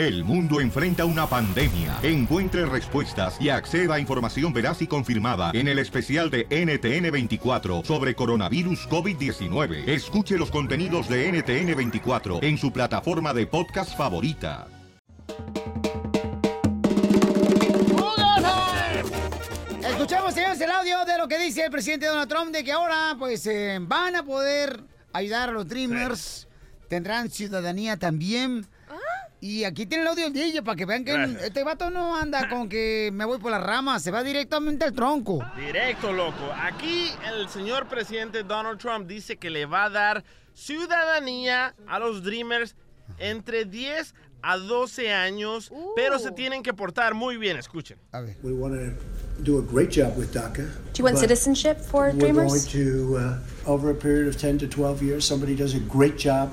El mundo enfrenta una pandemia. Encuentre respuestas y acceda a información veraz y confirmada en el especial de NTN24 sobre coronavirus COVID-19. Escuche los contenidos de NTN24 en su plataforma de podcast favorita. Escuchamos, señores, el audio de lo que dice el presidente Donald Trump de que ahora, pues, eh, van a poder ayudar a los Dreamers. Tendrán ciudadanía también. Y aquí tiene el audio del DJ para que vean que Gracias. este vato no anda con que me voy por las ramas, se va directamente al tronco. Directo, loco. Aquí el señor presidente Donald Trump dice que le va a dar ciudadanía a los Dreamers entre 10 a 12 años, pero se tienen que portar muy bien. Escuchen. We want to do a great job with DACA. Do you want citizenship for We're Dreamers? going to, uh, over a period of 10 to 12 years, somebody does a great job.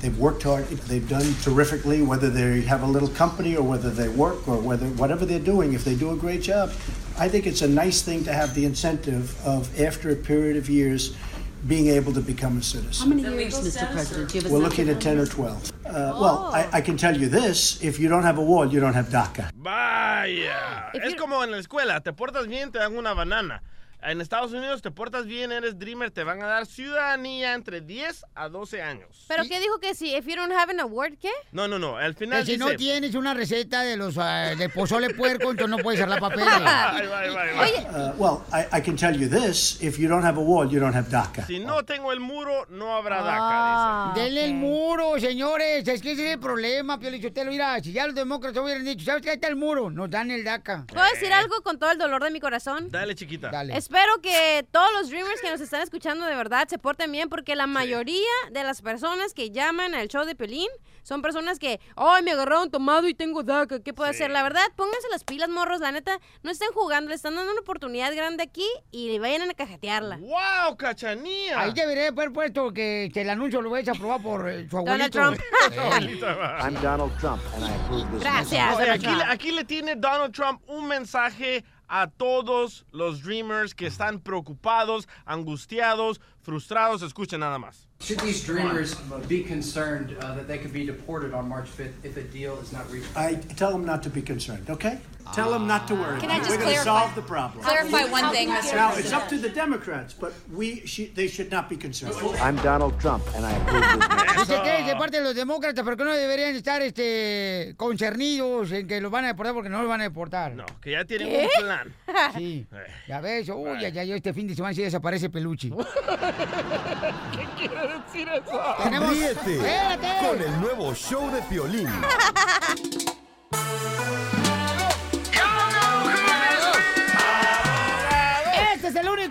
They've worked hard. They've done terrifically, whether they have a little company or whether they work or whether whatever they're doing, if they do a great job. I think it's a nice thing to have the incentive of, after a period of years, being able to become a citizen. How many years, Mr. President? Do you have We're looking at 10 or 12. Uh, Well, I, I can tell you this if you don't have a wall, you don't have DACA. Vaya. Es como en la escuela, te portas bien, te dan una banana. En Estados Unidos te portas bien, eres Dreamer, te van a dar ciudadanía entre 10 a 12 años. ¿Pero qué dijo que si if you don't have an award, qué? No, no, no, al Que final si dice... no tienes una receta de los ah, de pozole puerco, entonces no puedes papel. Ay, ay, ay. Uh, well, I, I can tell you this if you don't have a wall, you don't have DACA. Si no tengo el muro, no habrá Ah, DACA, dice. Denle el muro, señores. Es que ese es el problema, Pio Lichotelo. Mira, si ya los demócratas hubieran dicho, ¿sabes qué? Ahí está el muro. Nos dan el DACA. ¿Puedo decir algo con todo el dolor de mi corazón? Dale, chiquita. Dale. Espero que todos los Dreamers que nos están escuchando de verdad se porten bien porque la mayoría de las personas que llaman al show de Pelín son personas que, ay, me agarraron tomado y tengo DACA, ¿qué puedo hacer? La verdad, pónganse las pilas, morros, la neta, no estén jugando, le están dando una oportunidad grande aquí y vayan a cajetearla. ¡Wow, cachanía! Ahí debería haber puesto que, que el anuncio lo vais a aprobar por eh, su Donald abuelito. Trump. I'm Donald Trump, and I approve this Gracias, Oye, Donald aquí, Trump. aquí le tiene Donald Trump un mensaje a todos los Dreamers que están preocupados, angustiados, frustrados. Escuchen nada más. Should these dreamers be concerned uh, that they could be deported on March 5th if a deal is not reached? I tell them not to be concerned, okay? Tell them not to worry. Can I just We're going to solve the problem. Clarify one thing, Mr. Now, it's up to the Democrats, but we sh- they should not be concerned. I'm Donald Trump, and I approve this. Dice que es de parte de los demócratas, pero que no deberían estar este, concernidos en que los van a deportar porque no los van a deportar. No, que ya tienen ¿Qué? un plan. Sí. Ya ves, uy, ya, ya, ya este fin de semana sí desaparece peluche. ¿Qué quiere decir eso? Tenemos- Ríete Espérate. con el nuevo show de Piolín.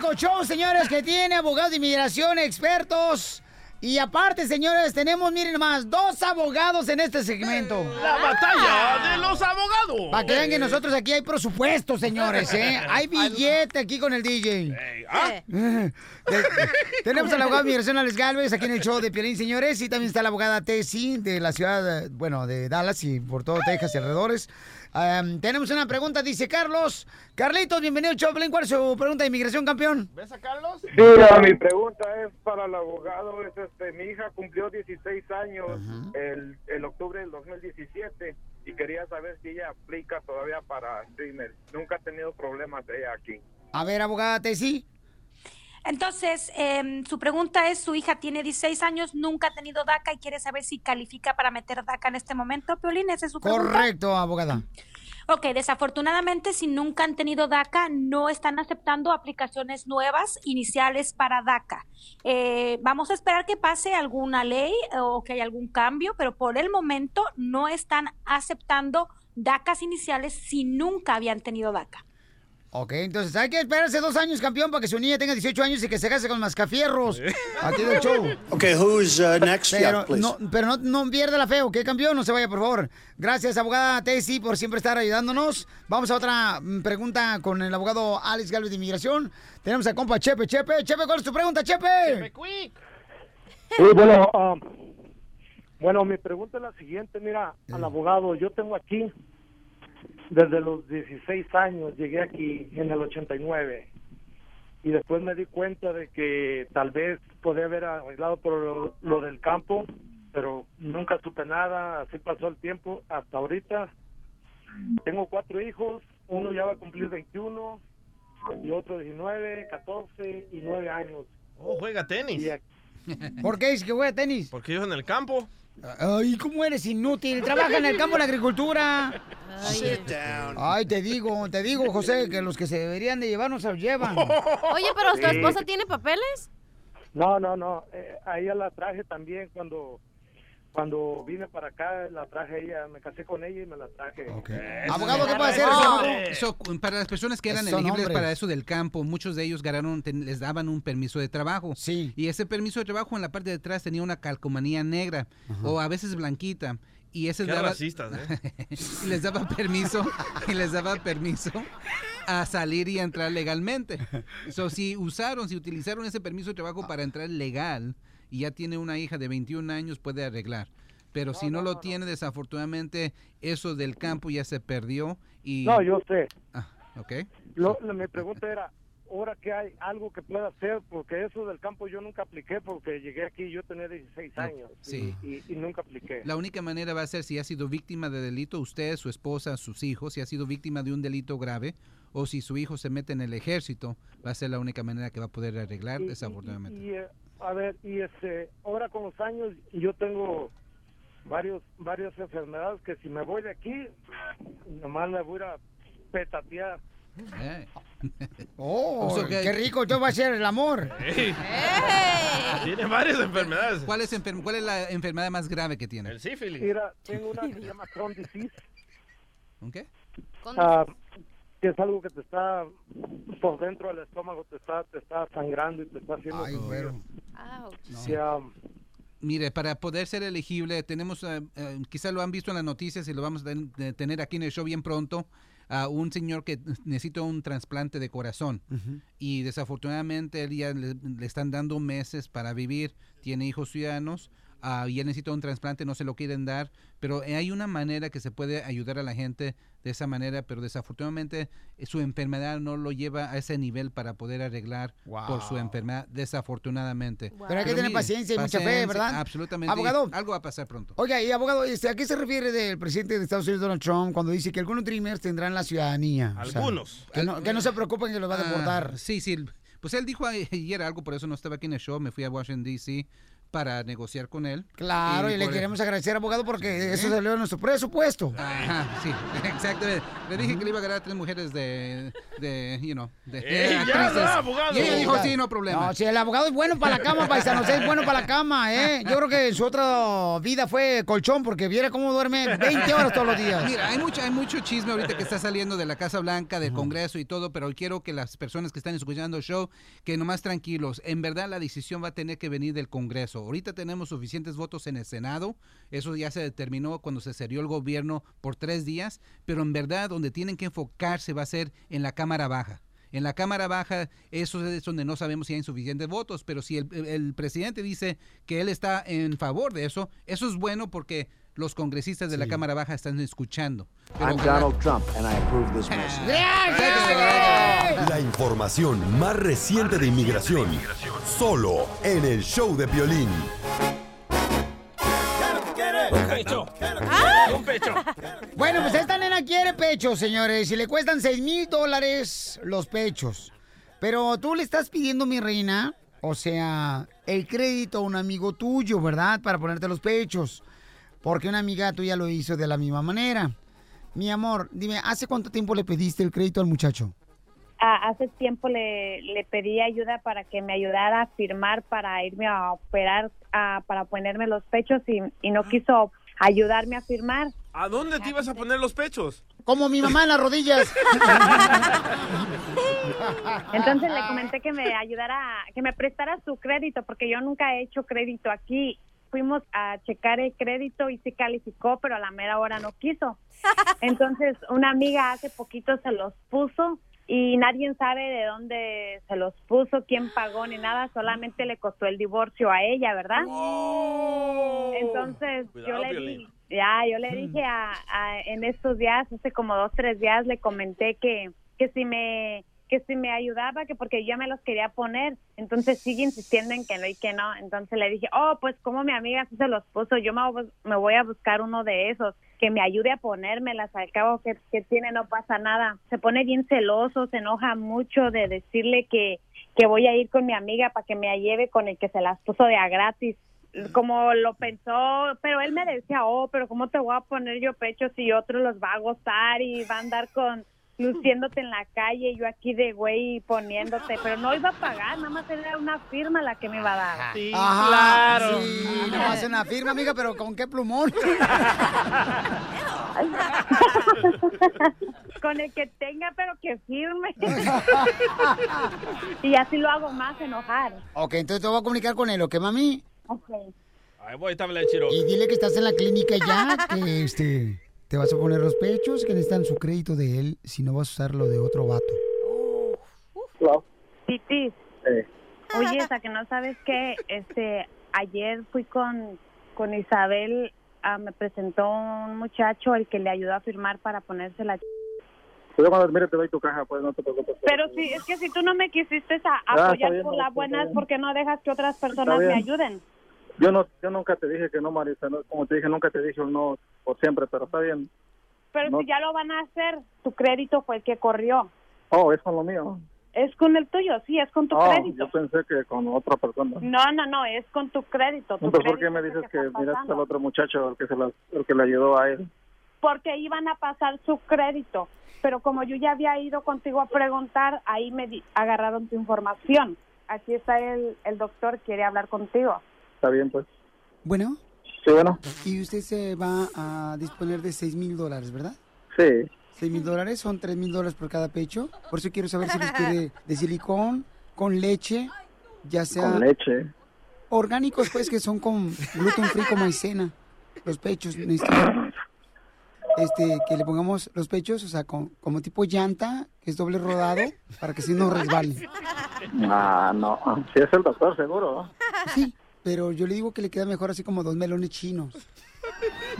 Único show, señores, que tiene abogados de inmigración expertos. Y aparte, señores, tenemos, miren más, dos abogados en este segmento. La batalla de los abogados. Para que vean que nosotros aquí hay presupuesto, señores, ¿eh? Hay billete aquí con el DJ. ¿ah? Eh, Tenemos al abogado de migración Alex Galvez aquí en el show de Piolín, señores. Y también está la abogada Tessie de la ciudad, eh, bueno, de Dallas y por todo Texas y alrededores. Am, tenemos una pregunta, dice Carlos. Carlitos, bienvenido Piolín. ¿Cuál es su pregunta de inmigración, campeón? ¿Ves a Carlos? Mira, mi pregunta es para el abogado. Es este, mi hija cumplió 16 años el, el octubre del 2017 y quería saber si ella aplica todavía para streamer. Nunca ha tenido problemas ella aquí. A ver, abogada Tessie. Entonces, em, su pregunta es, su hija tiene 16 años, nunca ha tenido DACA y quiere saber si califica para meter DACA en este momento. Piolín, ¿esa es su pregunta? Correcto, abogada. Ok, desafortunadamente, si nunca han tenido DACA, no están aceptando aplicaciones nuevas iniciales para DACA. Eh, vamos a esperar que pase alguna ley eh, o que haya algún cambio, pero por el momento no están aceptando DACAs iniciales si nunca habían tenido DACA. Ok, entonces hay que esperarse dos años, campeón, para que su niña tenga 18 años y que se case con mascafierros. Aquí del show. Okay, who's uh, next? Pero, yeah, no, pero no, no pierda la fe, ¿ok, campeón? No se vaya, por favor. Gracias, abogada Tessie, por siempre estar ayudándonos. Vamos a otra mm, pregunta con el abogado Alex Galvez de Inmigración. Tenemos a compa Chepe. Chepe, Chepe, ¿cuál es tu pregunta, Chepe? Sí, bueno, um, bueno, mi pregunta es la siguiente. Mira, al abogado, yo tengo aquí desde los 16 años, llegué aquí en el 89 y después me di cuenta de que tal vez podía haber arreglado por lo, lo del campo, pero nunca supe nada, así pasó el tiempo hasta ahorita. Tengo cuatro hijos, uno ya va a cumplir 21 y otro 19, 14 y 9 años. Oh, juega tenis. ¿Por qué dice que juega tenis? Porque yo en el campo. Ay, ¿cómo eres inútil? Trabaja en el campo de la agricultura. Ay, te digo, te digo, José, que los que se deberían de llevar no se los llevan. Oye, pero ¿tu Sí. esposa tiene papeles? No, no, no, eh, a ella la traje también cuando cuando vine para acá, la traje a ella, me casé con ella y me la traje. Abogado, ¿qué puede hacer? No, eso, para las personas que eran Son elegibles hombres. para eso del campo, muchos de ellos ganaron, ten- les daban un permiso de trabajo. Sí. Y ese permiso de trabajo en la parte de atrás tenía una calcomanía negra o a veces blanquita. Y ese Qué daba, racistas, ¿eh? y les daba permiso y les daba permiso a salir y a entrar legalmente. So, si usaron, si utilizaron ese permiso de trabajo para entrar legal y ya tiene una hija de 21 años, puede arreglar. Pero si no, lo tiene, desafortunadamente, eso del campo ya se perdió. Y... No, yo sé. Ah, ok. Lo, lo- mi pregunta era, ¿ahora que hay algo que pueda hacer? Porque eso del campo yo nunca apliqué porque llegué aquí, yo tenía 16 años Sí. y, nunca apliqué. La única manera va a ser si ha sido víctima de delito, usted, su esposa, sus hijos, si ha sido víctima de un delito grave, o si su hijo se mete en el ejército, va a ser la única manera que va a poder arreglar, desafortunadamente. Y, eh, a ver, y este, ahora con los años yo tengo varios varias enfermedades que si me voy de aquí, nomás me voy a petatear. Eh. Oh, O sea que- qué rico, yo va a ser el amor. Ey. Tiene varias enfermedades. ¿Cuál es, enfer- ¿Cuál es la enfermedad más grave que tiene? El sífilis. Mira, tengo una que se llama Crohn disease, ¿Un qué? ah, que es algo que te está por dentro del estómago, te está te está sangrando y te está haciendo... Ay, güero. Sí, ah, Mire, para poder ser elegible, tenemos, eh, quizá lo han visto en las noticias y lo vamos a tener aquí en el show bien pronto, a un señor que necesita un trasplante de corazón. Y desafortunadamente él ya le, le están dando meses para vivir, tiene hijos ciudadanos, ah, y él necesita un trasplante, no se lo quieren dar, pero hay una manera que se puede ayudar a la gente de esa manera, pero desafortunadamente eh, su enfermedad no lo lleva a ese nivel para poder arreglar por su enfermedad, desafortunadamente. Pero hay que tener paciencia y mucha fe, ¿verdad? Absolutamente. Abogado. Algo va a pasar pronto. Oiga, y abogado, este, ¿a qué se refiere del presidente de Estados Unidos, Donald Trump, cuando dice que algunos Dreamers tendrán la ciudadanía? O sea, Algunos. que, no, que no se preocupen que los va a deportar. Ah, sí, sí. Pues él dijo ayer algo, por eso no estaba aquí en el show. Me fui a Washington, D.C. para negociar con él. Claro, y, le queremos agradecer, abogado, porque eso salió de nuestro presupuesto. Ajá, sí, exactamente. Le dije que le iba a ganar a tres mujeres de, de you know, de ¡Ey, ya, actrices. ya, abogado! Y ella dijo, sí, no problema. No, si el abogado es bueno para la cama, paisanos, es bueno para la cama, ¿eh? Yo creo que en su otra vida fue colchón, porque viera cómo duerme 20 horas todos los días. Mira, hay mucho, hay mucho chisme ahorita que está saliendo de la Casa Blanca, del Congreso y todo, pero quiero que las personas que están escuchando el show, que nomás tranquilos. En verdad la decisión va a tener que venir del Congreso. Ahorita tenemos suficientes votos en el Senado. Eso ya se determinó cuando se cerró el gobierno por tres días, pero en verdad donde tienen que enfocarse va a ser en la Cámara Baja. En la Cámara Baja, eso es donde no sabemos si hay suficientes votos, pero si el presidente dice que él está en favor de eso, eso es bueno porque los congresistas de la Cámara Baja están escuchando. Pero I'm ojalá- Donald Trump, and I approve this message. La información más reciente de inmigración. Solo en el show de Piolín. pecho. Un pecho. Bueno, pues esta nena quiere pechos, señores, y le cuestan 6 mil dólares los pechos. Pero tú le estás pidiendo, mi reina, o sea, el crédito a un amigo tuyo, ¿verdad? Para ponerte los pechos. Porque una amiga tuya lo hizo de la misma manera. Mi amor, dime, ¿hace cuánto tiempo le pediste el crédito al muchacho? Ah, hace tiempo le, le pedí ayuda para que me ayudara a firmar para irme a operar, ah, para ponerme los pechos y, y no quiso ayudarme a firmar. ¿A dónde te ibas a poner los pechos? Como mi mamá en las rodillas. Entonces le comenté que me ayudara, que me prestara su crédito porque yo nunca he hecho crédito aquí. Fuimos a checar el crédito y sí calificó, pero a la mera hora no quiso. Entonces una amiga hace poquito se los puso y nadie sabe de dónde se los puso, quién pagó ni nada, solamente le costó el divorcio a ella, ¿verdad? Entonces Cuidado, yo le di, ya, yo le dije a, a- en estos días, hace como dos, tres días, le comenté que, que si me que si me ayudaba, que porque yo me los quería poner. Entonces sigue insistiendo en que no y que no. Entonces le dije, oh, pues como mi amiga sí se los puso, yo me, voy- a buscar uno de esos que me ayude a ponérmelas. Al cabo que, que tiene no pasa nada. Se pone bien celoso, se enoja mucho de decirle que, que voy a ir con mi amiga para que me lleve con el que se las puso de a gratis como lo pensó, pero él me decía, oh, pero ¿cómo te voy a poner yo pechos si otro los va a gozar y va a andar con luciéndote en la calle y yo aquí de güey poniéndote, pero no iba a pagar, nada más era una firma la que me iba a dar. Sí, Ajá, claro. Sí, no hace una firma, amiga, pero ¿con qué plumón? Con el que tenga, pero que firme. y así lo hago más enojar. ok, entonces te voy a comunicar con él, ¿ok, mami? Ok. Ahí voy, tabla de Chiro. Y dile que estás en la clínica ya, que este, te vas a poner los pechos, que necesitan su crédito de él, si no vas a usar lo de otro vato. Titi, oye, esa que no sabes que este ayer fui con con Isabel, ah, me presentó un muchacho el que le ayudó a firmar para ponerse la Yo cuando mire te doy tu caja, pues no te preocupes. Pero sí, es que si tú no me quisiste a- Ah, apoyar bien, por no, la está buena, es bien. porque no dejas que otras personas me ayuden. Yo no, yo nunca te dije que no, Marisa. no, como te dije, nunca te dije un no por siempre, pero está bien. Pero No. si ya lo van a hacer, tu crédito fue el que corrió. Oh, es con lo mío. Es con el tuyo, sí, es con tu Oh, crédito. yo pensé que con otra persona. No, no, no, es con tu crédito. Tu Entonces, ¿por qué me dices que está miraste al otro muchacho, el que, se las- el que le ayudó a él? Porque iban a pasar su crédito. Pero como yo ya había ido contigo a preguntar, ahí me di- agarraron tu información. Aquí está el, el doctor, quiere hablar contigo. Está bien, pues. Bueno. Sí, bueno. Y usted se va a disponer de 6 mil dólares, ¿verdad? Sí. 6 mil dólares son 3 mil dólares por cada pecho. Por eso quiero saber si los quiere de silicón, con leche, ya sea... Con leche. Orgánicos, pues, que son con gluten free como maicena. Los pechos, necesito este, que le pongamos los pechos, o sea, con, como tipo llanta, que es doble rodado, para que si no resbale. Ah, no. Si es el doctor, seguro. Sí, pero yo le digo que le queda mejor así como dos melones chinos.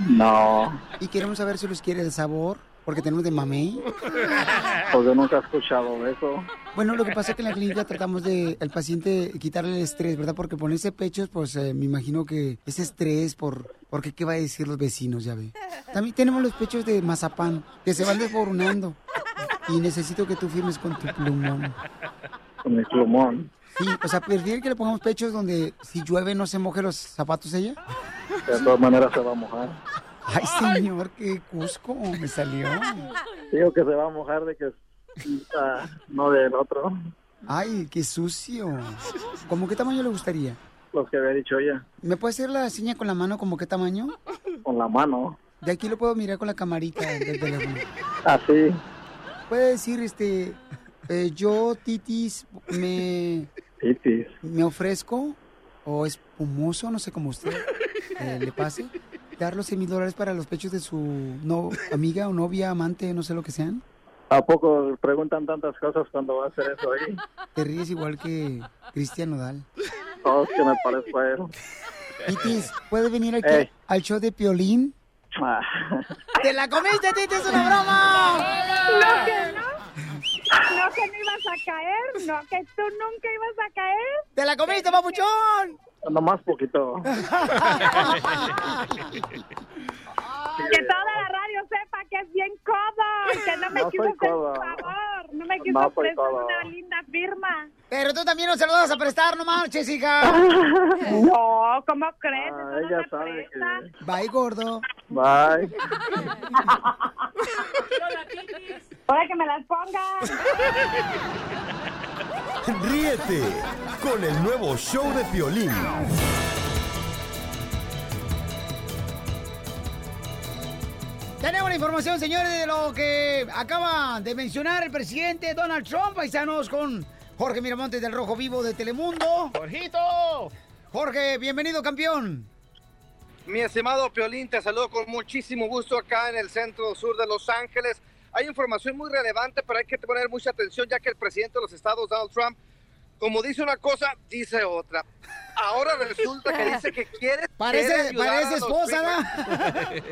No. Y queremos saber si los quiere de sabor, porque tenemos de mamey. Pues yo nunca he escuchado eso. Bueno, lo que pasa es que en la clínica tratamos de el paciente quitarle el estrés, ¿verdad? Porque ponerse pechos, pues eh, me imagino que es estrés por porque qué va a decir los vecinos, ya ve. También tenemos los pechos de mazapán que se van desboronando y necesito que tú firmes con tu plumón. Con mi plumón. Sí, o sea, prefiere que le pongamos pechos donde si llueve no se moje los zapatos ella. De todas maneras se va a mojar. Ay, señor, qué cusco me salió. Digo que se va a mojar de que ah, no del otro. Ay, qué sucio. ¿Cómo qué tamaño le gustaría? Los que había dicho ella. ¿Me puede hacer la seña con la mano como qué tamaño? Con la mano. De aquí lo puedo mirar con la camarita del teléfono. Así. Puede decir, este, eh, yo, Titis, me, Titis. me ofrezco, o espumoso, no sé cómo usted eh, le pase, dar los 100 mil dólares para los pechos de su no, amiga o novia, amante, no sé lo que sean. ¿A poco preguntan tantas cosas cuando va a hacer eso ahí? Te ríes igual que Cristian Nodal. Oh, que me parezco a él. Titis, ¿puedes venir aquí Ey. al show de Piolín? Ah, ¡Te la comiste, Titis! ¡Es una broma! No, que no. Que no ibas a caer. No, que tú nunca ibas a caer. ¡Te la comiste, papuchón! Nomás poquito. Que toda la radio sepa que es bien codo y que no me No quiso soy hacer codo. un favor. No me quiso No prestar codo. una linda firma. Pero tú también no se lo vas a prestar, no marches, hija. No, ¿cómo crees? Ah, no ella sabe que... Bye, gordo. Bye. Para que me las ponga. Ríete con el nuevo show de Piolín. Tenemos la información, señores, de lo que acaba de mencionar el presidente Donald Trump. Paisanos con Jorge Miramontes del Rojo Vivo de Telemundo. ¡Jorgito! Jorge, bienvenido, campeón. Mi estimado Piolín, te saludo con muchísimo gusto acá en el centro sur de Los Ángeles. Hay información muy relevante, pero hay que poner mucha atención ya que el presidente de los Estados, Donald Trump, como dice una cosa, dice otra. Ahora resulta que dice que quiere. Parece- parece esposa, Dreamers.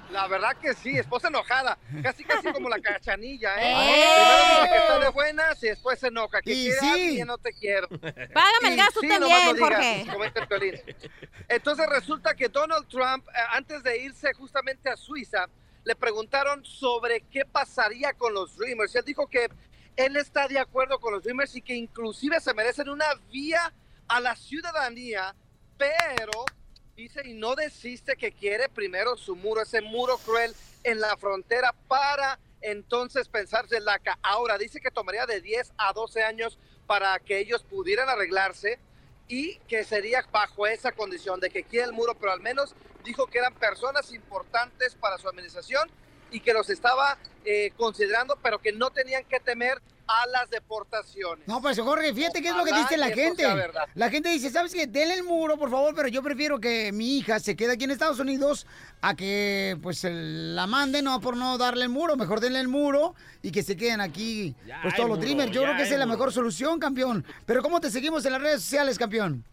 La verdad que sí, esposa enojada. Casi, casi como la cachanilla, ¿eh? ¡Eh! Primero dice que está de buenas y después se enoja. Que Y quiere sí. a no te quiero. Págame el Y gas tú sí, también, no digas, Jorge. comenta el Piolín. Entonces resulta que Donald Trump, eh, antes de irse justamente a Suiza, le preguntaron sobre qué pasaría con los Dreamers. Él dijo que él está de acuerdo con los Dreamers y que inclusive se merecen una vía a la ciudadanía, pero dice y no desiste que quiere primero su muro, ese muro cruel en la frontera para entonces pensarse en la ca- Ahora dice que tomaría de 10 a 12 años para que ellos pudieran arreglarse y que sería bajo esa condición de que quiere el muro, pero al menos dijo que eran personas importantes para su administración y que los estaba eh, considerando, pero que no tenían que temer a las deportaciones. No, pues Jorge, fíjate qué es lo que dice la gente. La gente dice, ¿sabes qué? Denle el muro, por favor, pero yo prefiero que mi hija se quede aquí en Estados Unidos a que pues la manden, no por no darle el muro. Mejor denle el muro y que se queden aquí Ya pues todos los muro, dreamers. Yo creo que esa es la mejor solución, campeón. Pero ¿cómo te seguimos en las redes sociales, campeón?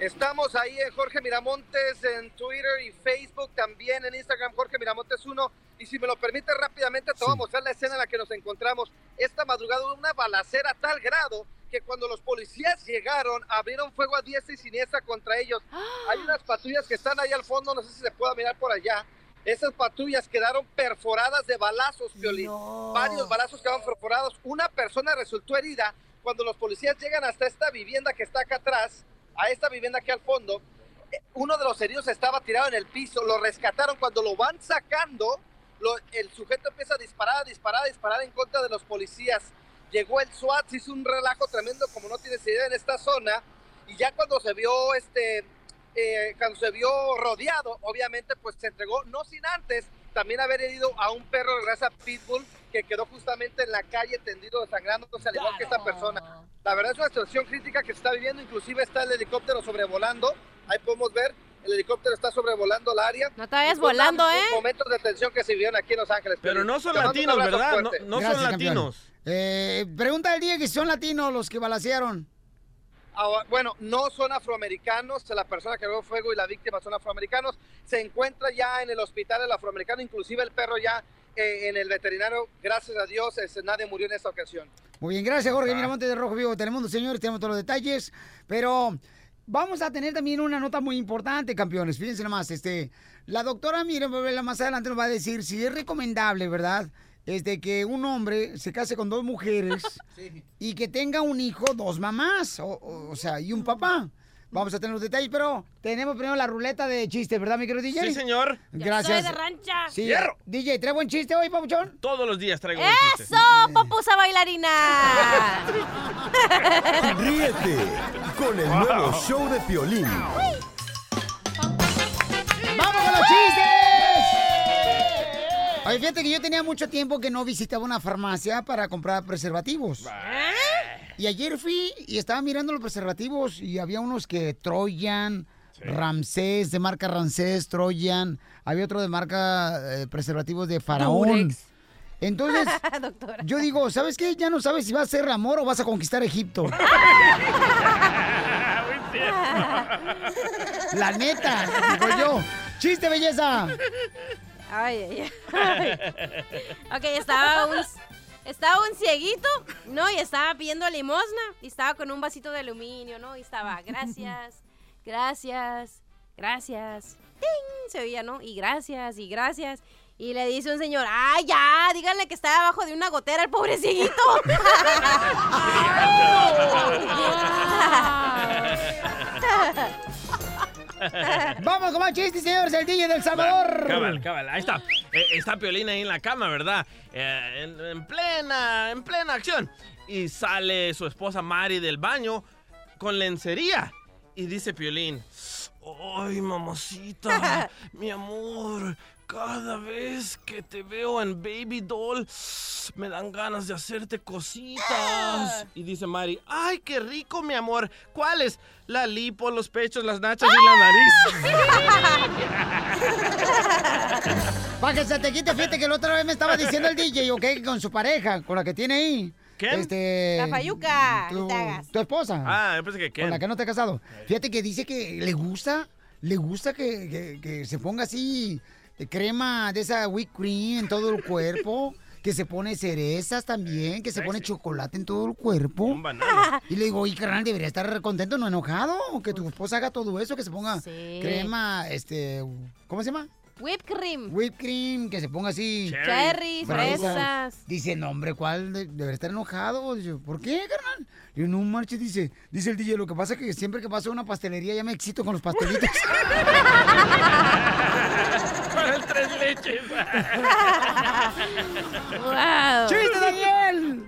Estamos ahí en Jorge Miramontes en Twitter y Facebook, también en Instagram Jorge Miramontes 1. Y si me lo permite rápidamente, te voy a mostrar la escena en la que nos encontramos. Esta madrugada una balacera a tal grado que cuando los policías llegaron, abrieron fuego a diestra y siniestra contra ellos. Hay unas patrullas que están ahí al fondo, no sé si se pueda mirar por allá. Esas patrullas quedaron perforadas de balazos, Violín. Varios balazos quedaron perforados. Una persona resultó herida cuando los policías llegan hasta esta vivienda que está acá atrás, a esta vivienda aquí al fondo. eh, Uno de los heridos estaba tirado en el piso, lo rescataron. Cuando lo van sacando, lo- el sujeto empieza a disparar, a disparar, a disparar en contra de los policías. Llegó el SWAT, se hizo un relajo tremendo, como no tienes idea, en esta zona. Y ya cuando se vio este, eh, cuando se vio rodeado, obviamente, pues se entregó, no sin antes también haber herido a un perro de raza Pitbull que quedó justamente en la calle tendido desangrándose, al igual que esta persona. La verdad es una situación crítica que se está viviendo, inclusive está el helicóptero sobrevolando, ahí podemos ver, el helicóptero está sobrevolando el área. No te vayas volando, ¿eh? Momentos de tensión que se vivieron aquí en Los Ángeles. Pero no son latinos, ¿verdad? No, fuerte. no Gracias, son latinos. Eh, pregunta al día que si son latinos los que balacearon. Ah, bueno, no son afroamericanos, la persona que abrió fuego y la víctima son afroamericanos. Se encuentra ya en el hospital el afroamericano, inclusive el perro ya eh, en el veterinario. Gracias a Dios, este, nadie murió en esta ocasión. Muy bien, gracias Jorge Miramontes de Rojo Vivo de Telemundo, señores, tenemos todos los detalles, pero vamos a tener también una nota muy importante, campeones, fíjense nomás, este, la doctora, miren, más adelante nos va a decir si es recomendable, ¿verdad?, este, que un hombre se case con dos mujeres y que tenga un hijo, dos mamás, o, o- o sea, y un papá. Vamos a tener los detalles, pero tenemos primero la ruleta de chistes, ¿verdad, mi querido DJ? Sí, señor. Gracias. Soy de rancha. Sí, Hierro. DJ, ¿trae buen chiste hoy, papuchón? Todos los días traigo un chiste. ¡Eso, popusa bailarina! Ríete con el nuevo show de Piolín. ¡Vamos con los chistes! Oye, fíjate que yo tenía mucho tiempo que no visitaba una farmacia para comprar preservativos. Y ayer fui y estaba mirando los preservativos y había unos que Troyan, Ramsés, de marca Ramsés, Troyan. Había otro de marca eh, preservativos de Faraón. Durex. Entonces, yo digo, ¿sabes qué? Ya no sabes si vas a ser amor o vas a conquistar Egipto. La neta, digo yo. ¡Chiste, belleza! Ay, ay, ay. Ok, estaba un, estaba un cieguito, ¿no? Y estaba pidiendo limosna. Y estaba con un vasito de aluminio, ¿no? Y estaba, gracias, gracias, gracias. ¡Ting! Se oía, ¿no? Y gracias, y gracias. Y le dice un señor, ¡ay, ya! Díganle que está abajo de una gotera el pobre cieguito. Vamos con más chistes, señores. El DJ del Salvador. Cabal, cabal, ahí está. Eh, está Piolín ahí en la cama, ¿verdad? Eh, en, en plena, en plena acción. Y sale su esposa Mari del baño con lencería. Y dice Piolín, ¡Ay, mamacita! mi amor, cada vez que te veo en Baby Doll, me dan ganas de hacerte cositas. Y dice Mari, ¡ay, qué rico, mi amor! ¿Cuáles? La lipo, los pechos, las nachas y la nariz. Para que se te quite, fíjate que la otra vez me estaba diciendo el DJ, ¿ok? Con su pareja, con la que tiene ahí. ¿Quién? Este, La Fayuca, Tu, tu esposa. Ah, yo pensé que Ken. Con la que no te has casado. Fíjate que dice que le gusta, le gusta que, que- que se ponga así crema de esa whipped cream en todo el cuerpo, que se pone cerezas también, que se pone chocolate en todo el cuerpo. Y le digo, oye, carnal, debería estar contento, no enojado, que tu esposa haga todo eso, que se ponga Sí. crema, este, ¿cómo se llama? Whipped cream. Whipped cream, que se ponga así. Cherry, fresas. Dice, no, hombre, ¿cuál? De- debería estar enojado. Dice, ¿por qué, carnal? Y no marche, dice, dice el DJ, lo que pasa es que siempre que paso a una pastelería ya me excito con los pastelitos. Con el tres leches. wow. ¡Chiste, Daniel!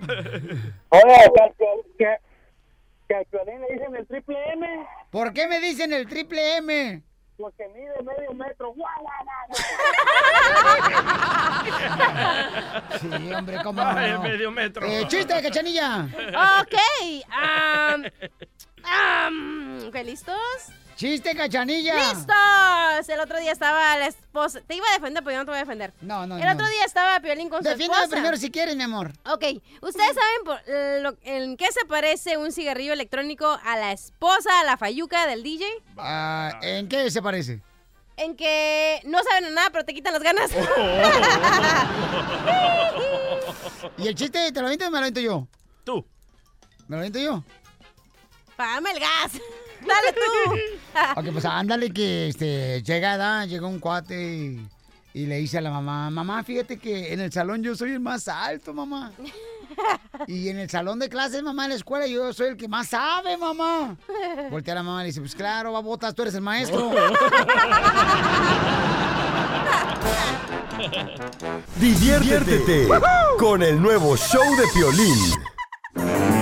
Oye, que, que al Piolín le dicen el triple M ¿Por qué me dicen el triple M? Porque mide medio metro. ¡Guau, guau, Sí, hombre, cómo Ay, no. medio metro. Eh, chiste, cachanilla. Ok. am, ok, ¿listos? Chiste, cachanilla. ¡Listos! El otro día estaba la esposa. Te iba a defender, pero yo no te voy a defender. No, no, El no. otro día estaba Piolín con su Defiéndeme esposa. primero si quieres, mi amor. Ok, ¿ustedes saben por- lo- en qué se parece un cigarrillo electrónico a la esposa, a la fayuca del DJ? Ah, ¿En qué se parece? En que no saben nada, pero te quitan las ganas. ¿Y el chiste te lo aviento o me lo aviento yo? Tú. ¿Me lo aviento yo? Págame el gas. Dale tú. Ok, pues ándale que este, llega, da, llega un cuate y, y le dice a la mamá, mamá, fíjate que en el salón yo soy el más alto, mamá. Y en el salón de clases, mamá, en la escuela, yo soy el que más sabe, mamá. Voltea la mamá y le dice, pues claro, babotas, tú eres el maestro. Diviértete con el nuevo show de Piolín.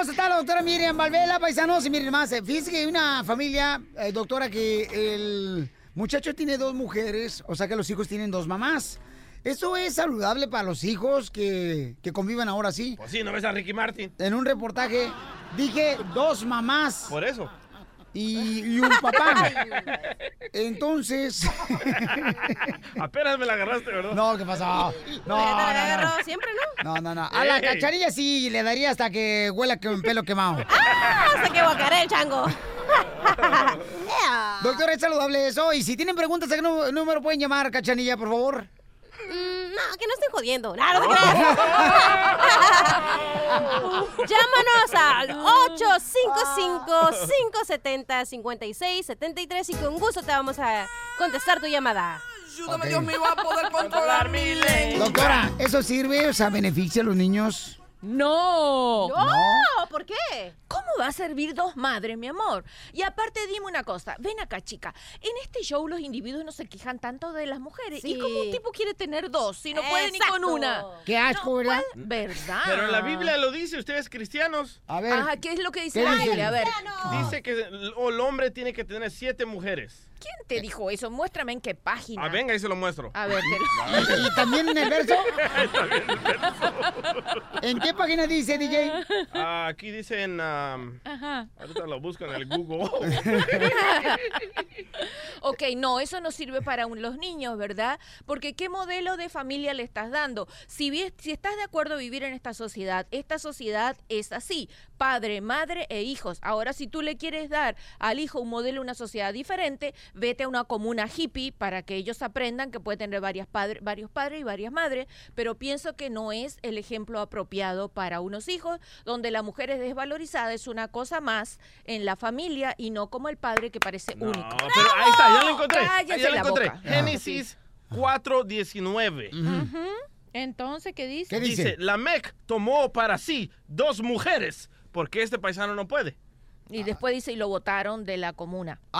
Familia hermosa, está la doctora Miriam Valvela, paisanos. Y miren más, eh, fíjense que hay una familia, eh, doctora, que el muchacho tiene dos mujeres, o sea que los hijos tienen dos mamás. ¿Eso es saludable para los hijos que, que convivan ahora sí? Pues sí, ¿no ves a Ricky Martin? En un reportaje dije dos mamás Por eso. Y, y un papá. Entonces... Apenas me la agarraste, ¿verdad? No, ¿qué pasó? No, no, la había no. agarrado siempre, ¿no? No, no, no. A la cacharilla sí le daría hasta que huela con pelo quemado. ¡Ah! Hasta que guacaré el chango. Doctor, ¿es saludable eso? Y si tienen preguntas, ¿a qué número pueden llamar, cachanilla, por favor? Mm, no, que no estén jodiendo. No, no te creas. Llámanos al 855-570-5673 y con gusto te vamos a contestar tu llamada. Ok. Dios mío, a poder controlar mi lengua. Doctora, ¿eso sirve? O sea, ¿beneficia a los niños? No. No, ¿por qué? ¿Cómo va a servir dos madres, mi amor? Y aparte, dime una cosa. Ven acá, chica. En este show los individuos no se quejan tanto de las mujeres. ¿Y cómo un tipo quiere tener dos si no puede ni con una? Qué asco, ¿verdad? ¿Verdad? Pero la Biblia lo dice, ustedes cristianos. A ver. Ajá, ¿qué es lo que dice ¿Qué la? Biblia? A ver. Dice que el hombre tiene que tener siete mujeres. ¿Quién te dijo eso? Muéstrame en qué página. Ah, venga, ahí se lo muestro. A ver, ¿Y, y también en el verso? ¿En qué página dice, DJ? Ah, aquí dicen... um, Ajá. ahorita lo busco en el Google. Ok, no, eso no sirve para un- los niños, ¿verdad? Porque ¿qué modelo de familia le estás dando? Si, vi- si estás de acuerdo a vivir en esta sociedad, esta sociedad es así, padre, madre e hijos. Ahora, si tú le quieres dar al hijo un modelo, una sociedad diferente, vete a una comuna hippie para que ellos aprendan que puede tener varias padre- varios padres y varias madres, pero pienso que no es el ejemplo apropiado para unos hijos, donde la mujer es desvalorizada, es una cosa más en la familia y no como el padre que parece único. Ahí está, ya lo encontré. Ahí ya lo la encontré. boca. Génesis 4.19. Ujú. Entonces, ¿qué dice? Dice, Lamec tomó para sí dos mujeres, porque este paisano no puede. Y después dice, y lo votaron de la comuna.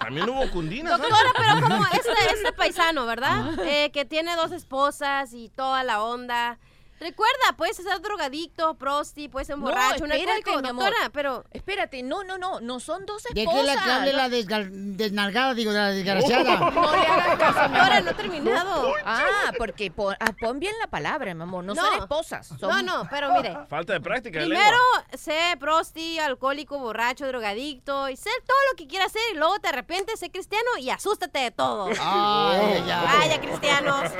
También hubo cundinas. Doctora, pero como este, este paisano, ¿verdad? Eh, que tiene dos esposas y toda la onda. Recuerda, puedes ser drogadicto, prosti, puedes ser un No, borracho, un espérate, alcohólico, mi amor. doctora, pero... Espérate, no, no, no, no son dos ¿De esposas. qué la que hable no- la desgal- desnalgada, digo, de la desgraciada? No le hagas caso, Ahora no he terminado. Ah, porque pon, ah, pon bien la palabra, mi amor. No, No. son esposas. No, son- no, pero mire. Falta de práctica Primero, lengua. sé prosti, alcohólico, borracho, drogadicto, y sé todo lo que quieras hacer, y luego te arrepientes, sé cristiano y asústate de todo. Ay, ay. Vaya, cristianos.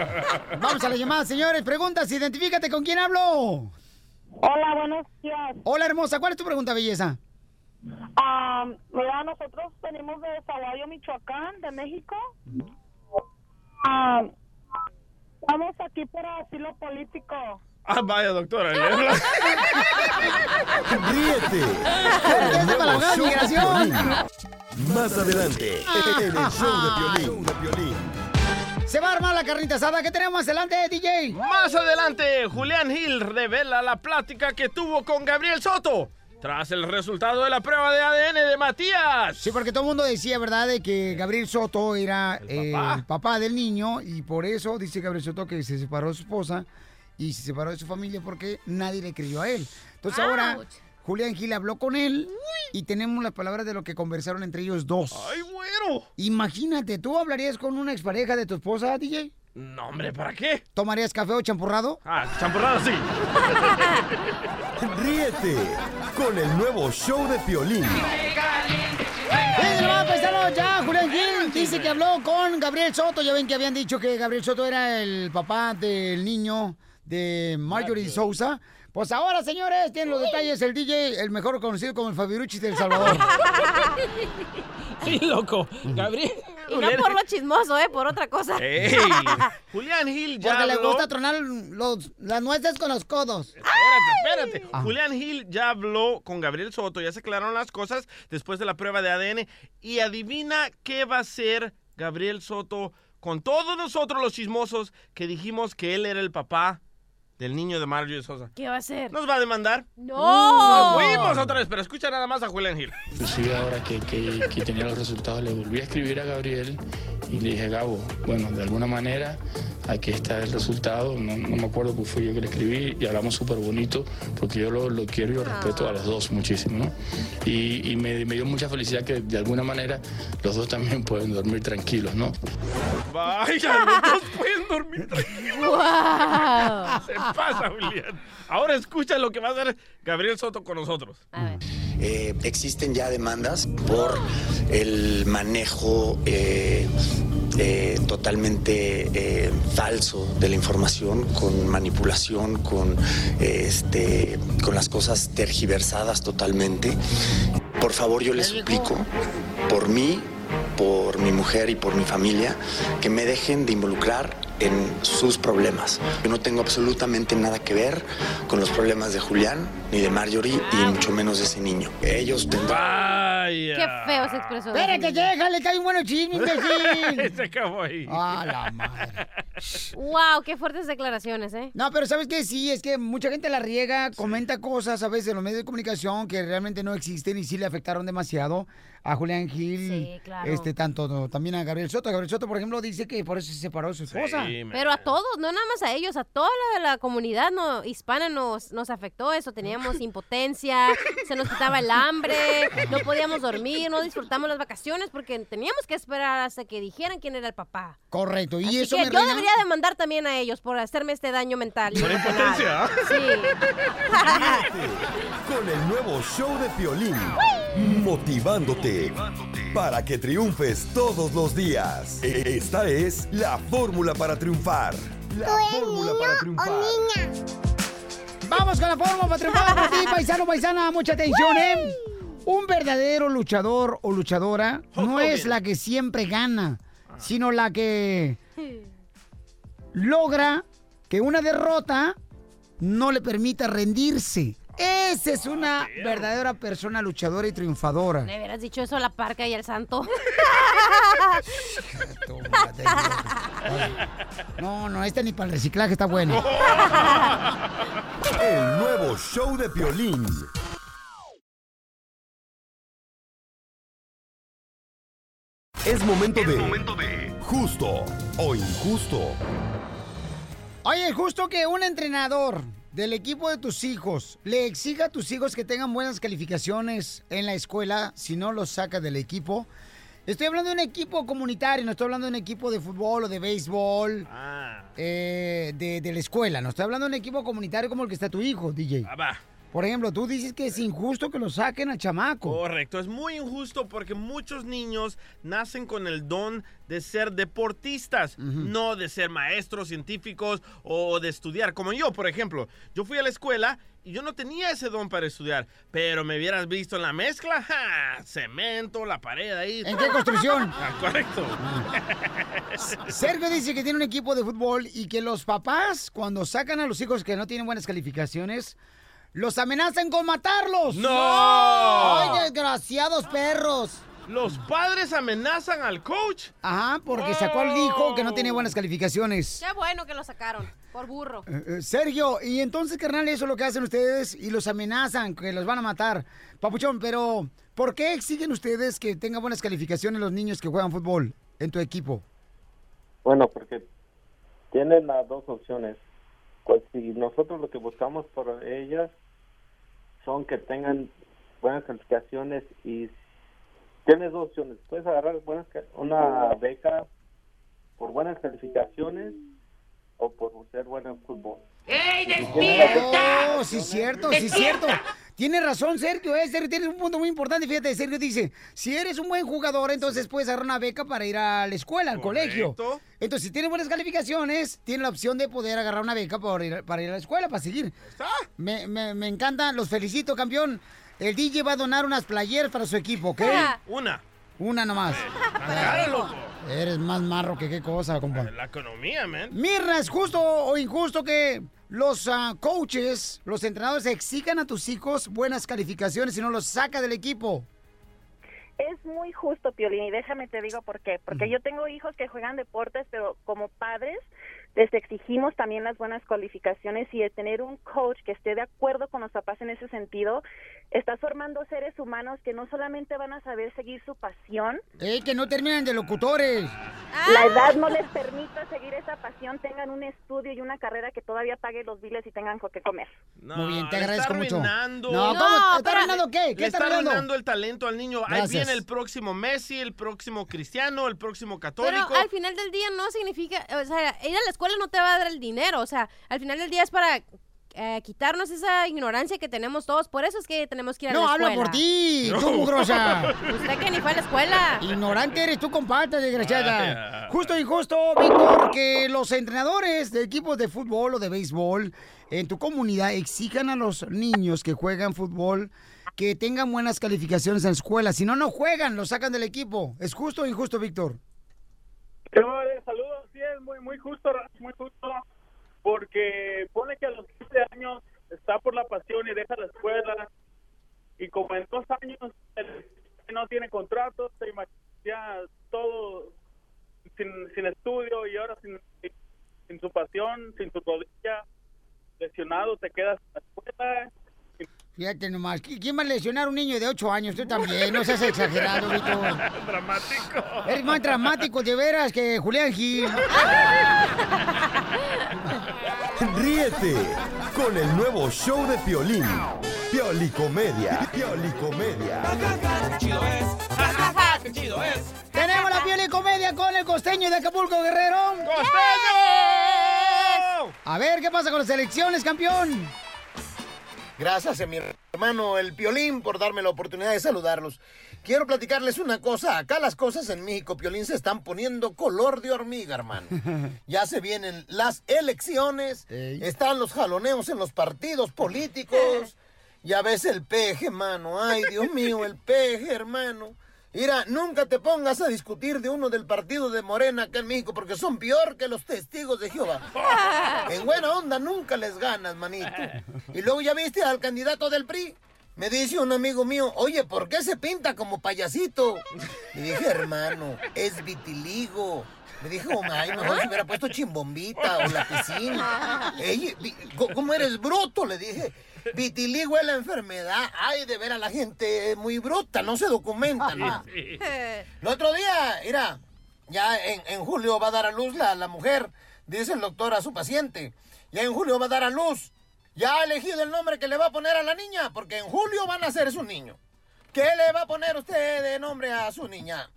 Vamos a la llamada, señores. Preguntas, identifícate con quién hablo. Hola, buenos días. Hola, hermosa. ¿Cuál es tu pregunta, belleza? Ah, mira, nosotros venimos de Zaguayo, Michoacán, de México. Ah, estamos aquí por asilo político. Ah, vaya, doctora. ¿le habla? Ríete. Más adelante, en el show de Piolín. Se va a armar la carnita asada. ¿Qué tenemos más adelante, DJ? Más adelante, Julián Gil revela la plática que tuvo con Gabriel Soto tras el resultado de la prueba de ADN de Matías. Sí, porque todo el mundo decía, ¿verdad?, de que Gabriel Soto era eh, papá. el papá del niño y por eso dice Gabriel Soto que se separó de su esposa y se separó de su familia porque nadie le creyó a él. Entonces ahora Julián Gil habló con él y tenemos las palabras de lo que conversaron entre ellos dos. ¡Ay, güero! Imagínate, ¿tú hablarías con una expareja de tu esposa, DJ? No, hombre, ¿para qué? ¿Tomarías café o champurrado? Ah, champurrado sí. Ríete con el nuevo show de Piolín. ¡Eh, va, paisano! Ya, Julián Gil dice que habló con Gabriel Soto. Ya ven que habían dicho que Gabriel Soto era el papá del niño de Marjorie Sousa. Pues ahora, señores, tienen los detalles el DJ, el mejor conocido como el Fabirucci del Salvador. Sí, loco. Gabriel. Y no por lo chismoso, ¿eh? Por otra cosa. ¡Ey! Julián Gil ya Porque le gusta tronar los, las nueces con los codos. Espérate, espérate. Ah. Julián Gil ya habló con Gabriel Soto, ya se aclararon las cosas después de la prueba de ADN. Y adivina qué va a hacer Gabriel Soto con todos nosotros los chismosos que dijimos que él era el papá del niño de Marjorie Sosa. ¿Qué va a hacer? ¿Nos va a demandar? ¡No! Nos fuimos otra vez, pero escucha nada más a Julián Gil. Inclusive ahora que, que, que tenía los resultados le volví a escribir a Gabriel y le dije, Gabo, bueno, de alguna manera aquí está el resultado, no, no me acuerdo que fue yo que le escribí y hablamos súper bonito porque yo lo, lo quiero y lo respeto a los dos muchísimo, ¿no? Y, y me, me dio mucha felicidad que de alguna manera los dos también pueden dormir tranquilos, ¿no? Vaya, los dos pueden dormir tranquilos. ¡Guau! Pasa, Julián. Ahora escucha lo que va a hacer Gabriel Soto con nosotros. Eh, existen ya demandas por el manejo eh, eh, totalmente eh, falso de la información, con manipulación, con, eh, este, con las cosas tergiversadas totalmente. Por favor, yo les suplico, por mí, por mi mujer y por mi familia, que me dejen de involucrar en sus problemas. Yo no tengo absolutamente nada que ver con los problemas de Julián ni de Marjorie y mucho menos de ese niño. Ellos tendrán... Vaya. Qué feo se expresó. Espérate, déjale, que hay un bueno chisme, imbécil. Se acabó ahí. Ah, la madre. Wow, qué fuertes declaraciones, ¿eh? No, pero ¿sabes qué? Sí, es que mucha gente la riega, comenta cosas a veces en los medios de comunicación que realmente no existen y sí le afectaron demasiado a Julián Gil. Sí, claro. Este, tanto no, también a Gabriel Soto. Gabriel Soto, por ejemplo, dice que por eso se separó de su esposa. Pero a todos, no nada más a ellos, a toda la, la comunidad no, hispana nos, nos afectó eso. Teníamos impotencia, se nos quitaba el hambre, no podíamos dormir, no disfrutamos las vacaciones porque teníamos que esperar hasta que dijeran quién era el papá. Correcto. Y Así eso que me yo reina- debería demandar también a ellos por hacerme este daño mental. Por impotencia. Sí. Con el nuevo show de Piolín. Motivándote para que triunfes todos los días. E- Esta es la fórmula para triunfar. La fórmula para triunfar. Vamos con la forma para triunfar para ti, paisano, paisana. Mucha atención, ¿eh? Un verdadero luchador o luchadora no es la que siempre gana, sino la que logra que una derrota no le permita rendirse. Esa es una verdadera persona luchadora y triunfadora. Le hubieras dicho eso a la parca y al santo. No, no, este ni para el reciclaje está bueno. El nuevo show de Piolín. Es momento de justo o injusto. Oye, justo que un entrenador del equipo de tus hijos le exija a tus hijos que tengan buenas calificaciones en la escuela si no los saca del equipo. Estoy hablando de un equipo comunitario, no estoy hablando de un equipo de fútbol o de béisbol, eh, de, de la escuela. No estoy hablando de un equipo comunitario como el que está tu hijo, DJ. Ah, va. Por ejemplo, tú dices que es injusto que lo saquen al chamaco. Correcto, es muy injusto porque muchos niños nacen con el don de ser deportistas, no de ser maestros, científicos o de estudiar. Como yo, por ejemplo, yo fui a la escuela y yo no tenía ese don para estudiar, pero me hubieras visto en la mezcla, ¡ja! cemento, la pared ahí. ¿En qué construcción? Ah, correcto. Sergio dice que tiene un equipo de fútbol y que los papás, cuando sacan a los hijos que no tienen buenas calificaciones, los amenazan con matarlos. ¡No! ¡Ay, desgraciados perros! ¿Los padres amenazan al coach? Ajá, porque sacó al hijo que no tiene buenas calificaciones. Qué bueno que lo sacaron, por burro. Eh, eh, Sergio, y entonces, carnal, eso es lo que hacen ustedes y los amenazan, que los van a matar. Papuchón, pero ¿por qué exigen ustedes que tengan buenas calificaciones los niños que juegan fútbol en tu equipo? Bueno, porque tienen las dos opciones. Pues si nosotros lo que buscamos por ellas son que tengan buenas calificaciones y tienes dos opciones. Puedes agarrar buenas, una beca por buenas calificaciones o por ser bueno en fútbol. ¡Ey, Oh, sí, cierto, sí, cierto. Tiene razón, Sergio, eh, Sergio, tienes un punto muy importante. Fíjate, Sergio dice, si eres un buen jugador, entonces puedes agarrar una beca para ir a la escuela, al colegio. Entonces, si tienes buenas calificaciones, tienes la opción de poder agarrar una beca para ir, para ir a la escuela, para seguir. Me, me, me encanta, los felicito, campeón. El DJ va a donar unas playeras para su equipo, ¿ok? Una. Una nomás. Loco. Eres más marro que qué cosa, compa. La economía, man. Mirna, ¿es justo o injusto que los ah, coaches, los entrenadores exijan a tus hijos buenas calificaciones y no los saca del equipo? Es muy justo, Piolín, y déjame te digo por qué. Porque yo tengo hijos que juegan deportes, pero como padres les exigimos también las buenas cualificaciones y de tener un coach que esté de acuerdo con los papás en ese sentido, estás formando seres humanos que no solamente van a saber seguir su pasión, ¡Eh, que no terminan de locutores! la edad no les permita seguir esa pasión, tengan un estudio y una carrera que todavía pague los biles y tengan con qué comer. Muy bien, te agradezco está mucho. arruinando. No, ¿cómo? ¿Está arruinando qué? ¿Qué Le está está arruinando? arruinando el talento al niño. Ahí Gracias. viene el próximo Messi, el próximo Cristiano, el próximo Pero católico. al final del día no significa, o sea, ir a la escuela no te va a dar el dinero, o sea, al final del día es para eh, quitarnos esa ignorancia que tenemos todos, por eso es que tenemos que ir a No, la habla escuela. por ti, tú, mugrosa. Usted que ni fue a la escuela. Ignorante eres tú, compadre, desgraciada. Vaya. Justo y justo, Víctor, que los entrenadores de equipos de fútbol o de béisbol en tu comunidad exijan a los niños que juegan fútbol que tengan buenas calificaciones en la escuela. Si no, no juegan, los sacan del equipo. ¿Es justo o injusto, Víctor? Es muy, muy justo, muy justo, porque pone que a los 15 años está por la pasión y deja la escuela, y como en dos años no tiene contrato, se imagina todo sin, sin estudio y ahora sin, sin su pasión, sin su rodilla, lesionado, te quedas en la escuela. Fíjate nomás, ¿qui- ¿quién va a lesionar a un niño de 8 años? Tú también, no seas exagerado, Víctor. Dramático. Eres más dramático de veras que Julián Gil. Ríete con el nuevo show de Piolín. Piolicomedia. Piolicomedia. Tenemos la piel y comedia con el costeño de Acapulco, Guerrero. ¡Costeño! A ver, ¿qué pasa con las elecciones, campeón? Gracias a mi hermano el Piolín por darme la oportunidad de saludarlos. Quiero platicarles una cosa. Acá las cosas en México, Piolín, se están poniendo color de hormiga, hermano. Ya se vienen las elecciones, están los jaloneos en los partidos políticos. Ya ves el peje, hermano. Ay, Dios mío, el peje, hermano. Mira, nunca te pongas a discutir de uno del partido de Morena acá en México porque son peor que los testigos de Jehová. En buena onda nunca les ganas, manito. Y luego ya viste al candidato del PRI. Me dice un amigo mío, oye, ¿por qué se pinta como payasito? Le dije, hermano, es vitiligo. Me dijo, ay, mejor se hubiera puesto chimbombita o la piscina. Ey, ¿cómo eres bruto? Le dije. Vitiligo es la enfermedad. Ay, de ver a la gente muy bruta, no se documenta. ¿no? El otro día, mira, ya en, en julio va a dar a luz la, la mujer dice el doctor a su paciente, ya en julio va a dar a luz. Ya ha elegido el nombre que le va a poner a la niña, porque en julio van a ser su niño. ¿Qué le va a poner usted de nombre a su niña?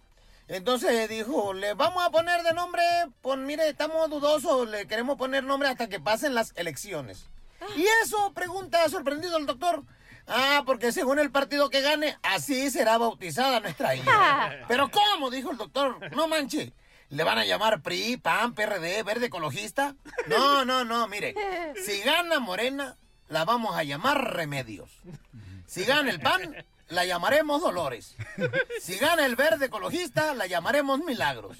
Entonces dijo, le vamos a poner de nombre, pues mire, estamos dudosos, le queremos poner nombre hasta que pasen las elecciones. Y eso, pregunta sorprendido el doctor. Ah, porque según el partido que gane, así será bautizada nuestra hija. Pero ¿cómo? Dijo el doctor. No manche. ¿Le van a llamar PRI, PAN, PRD, Verde Ecologista? No, no, no, mire. Si gana Morena, la vamos a llamar Remedios. Si gana el PAN, la llamaremos Dolores. Si gana el Verde Ecologista, la llamaremos Milagros.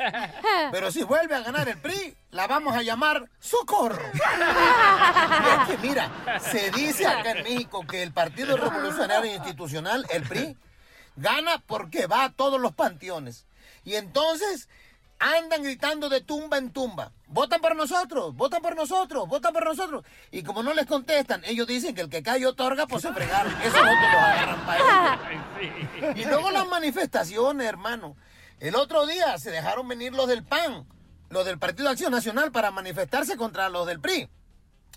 Pero si vuelve a ganar el PRI, la vamos a llamar Socorro. Es que mira, se dice acá en México que el Partido Revolucionario Institucional, el PRI, gana porque va a todos los panteones. Y entonces andan gritando de tumba en tumba. Votan por nosotros, votan por nosotros, votan por nosotros. Y como no les contestan, ellos dicen que el que cae otorga, pues se fregaron. Los agarran para ellos. Y luego las manifestaciones, hermano. El otro día se dejaron venir los del PAN, los del Partido de Acción Nacional, para manifestarse contra los del PRI.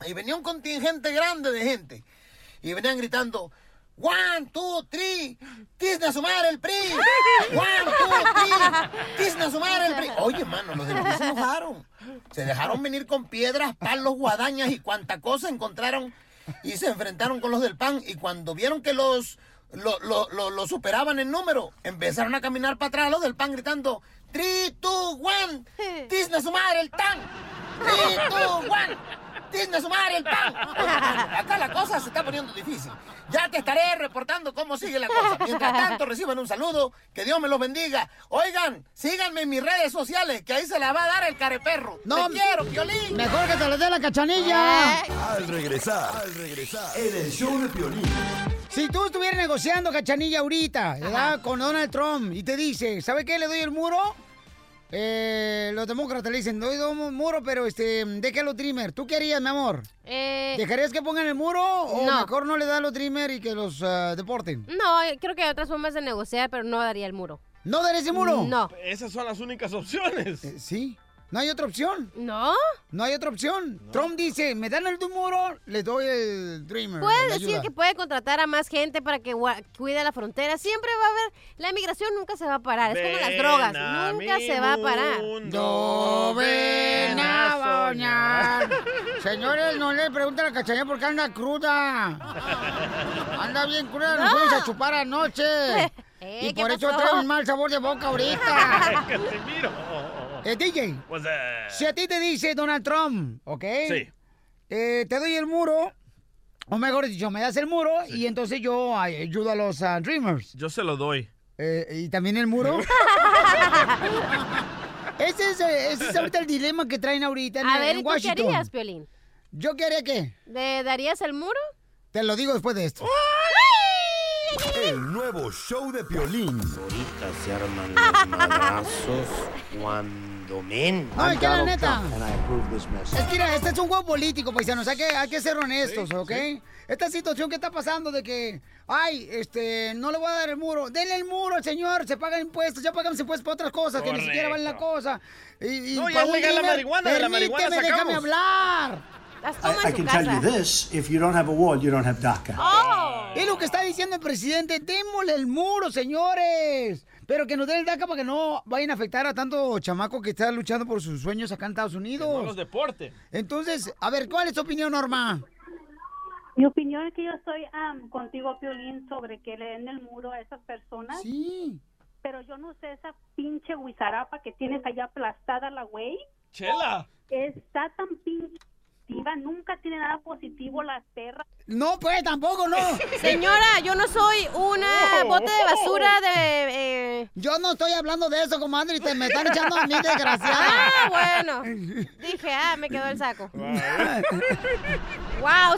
Y venía un contingente grande de gente. Y venían gritando, One, two, three, tisna su madre el PRI. One, two, three, tisna su madre el PRI. Oye, mano, los del PRI se enojaron. Se dejaron venir con piedras, palos, guadañas y cuanta cosa encontraron. Y se enfrentaron con los del PAN. Y cuando vieron que los lo, lo- lo- lo superaban en número, empezaron a caminar para atrás los del PAN gritando, 3, 2, 1, tisna su madre el TAN. 3, 2, 1, tisna su madre el PAN. Acá la cosa se está poniendo difícil. Ya te estaré reportando cómo sigue la cosa. Mientras tanto, reciban un saludo. Que Dios me los bendiga. Oigan, síganme en mis redes sociales, que ahí se la va a dar el careperro. No, Te quiero, Piolín. Mejor que te le dé la cachanilla. Al regresar, al regresar, en el show de Piolín. Si tú estuvieras negociando cachanilla ahorita, ¿verdad? Con Donald Trump y te dice, ¿sabe qué? ¿Le doy el muro? Eh, los demócratas le dicen, doy un muro, pero este, déjalo trimmer. ¿Tú qué harías, mi amor? Eh, ¿Dejarías que pongan el muro o no. mejor no le das los trimmer y que los ah, deporten? No, eh, creo que hay otras formas de negociar, pero no daría el muro. ¿No darías el muro? No. Esas son las únicas opciones. Eh, sí. ¿No hay otra opción? ¿No? No hay otra opción. Trump dice, me dan el de un muro, le doy el dreamer. Puede decir ayuda. que puede contratar a más gente para que cuide la frontera. Siempre va a haber. La inmigración nunca se va a parar. Es como las drogas. Nunca se va a parar. No ven a soñar. Señores, no le pregunten a la cachanilla por qué anda cruda. Anda bien cruda, nos No. fuimos a chupar anoche. Eh, y ¿qué por eso trae un mal sabor de boca ahorita. Casimiro. Eh, DJ, What's that? si a ti te dice Donald Trump, ¿ok? Sí. Eh, te doy el muro, o mejor dicho, me das el muro y entonces yo ay, ayudo a los ah, Dreamers. Yo se lo doy. Eh, ¿Y también el muro? ese, es, eh, ese es ahorita el dilema que traen ahorita en, A ver, en ¿y tú qué Washington. harías, Piolín? ¿Yo qué haría qué? ¿Le darías el muro? Te lo digo después de esto. El nuevo show de Piolín. Ahorita se arman los madrazos cuando men. No, es I'm que la neta. Es que mira, este es un juego político, paisanos. Hay que, hay que ser honestos, ¿ok? Esta situación que está pasando de que, ay, este, no le voy a dar el muro. Denle el muro al señor, se pagan impuestos, ya pagamos impuestos para otras cosas que ni siquiera valen la cosa. Y, y No, ya legal la marihuana, de la marihuana déjame hablar. Las I, toma I en su can tell you this if you don't have a wall, you don't have DACA. Oh. Es lo que está diciendo el presidente. Démosle el muro, señores. Pero que nos den el DACA para que no vayan a afectar a tanto chamaco que está luchando por sus sueños acá en Estados No Unidos. los deporte. Entonces, a ver, ¿cuál es tu opinión, Norma? Mi opinión es que yo estoy am, contigo, Piolín, sobre que le den el muro a esas personas. Sí. Pero yo no sé, esa pinche guisarapa que tienes allá aplastada la güey. Chela. Está tan pinche. Positiva, Nunca tiene nada positivo la perra. No, pues tampoco, no. Señora, yo no soy una bote de basura de... eh, Yo no estoy hablando de eso, comadre, y te me están echando a mí, desgraciada. Ah, bueno. Dije, ah, me quedó el saco. Wow,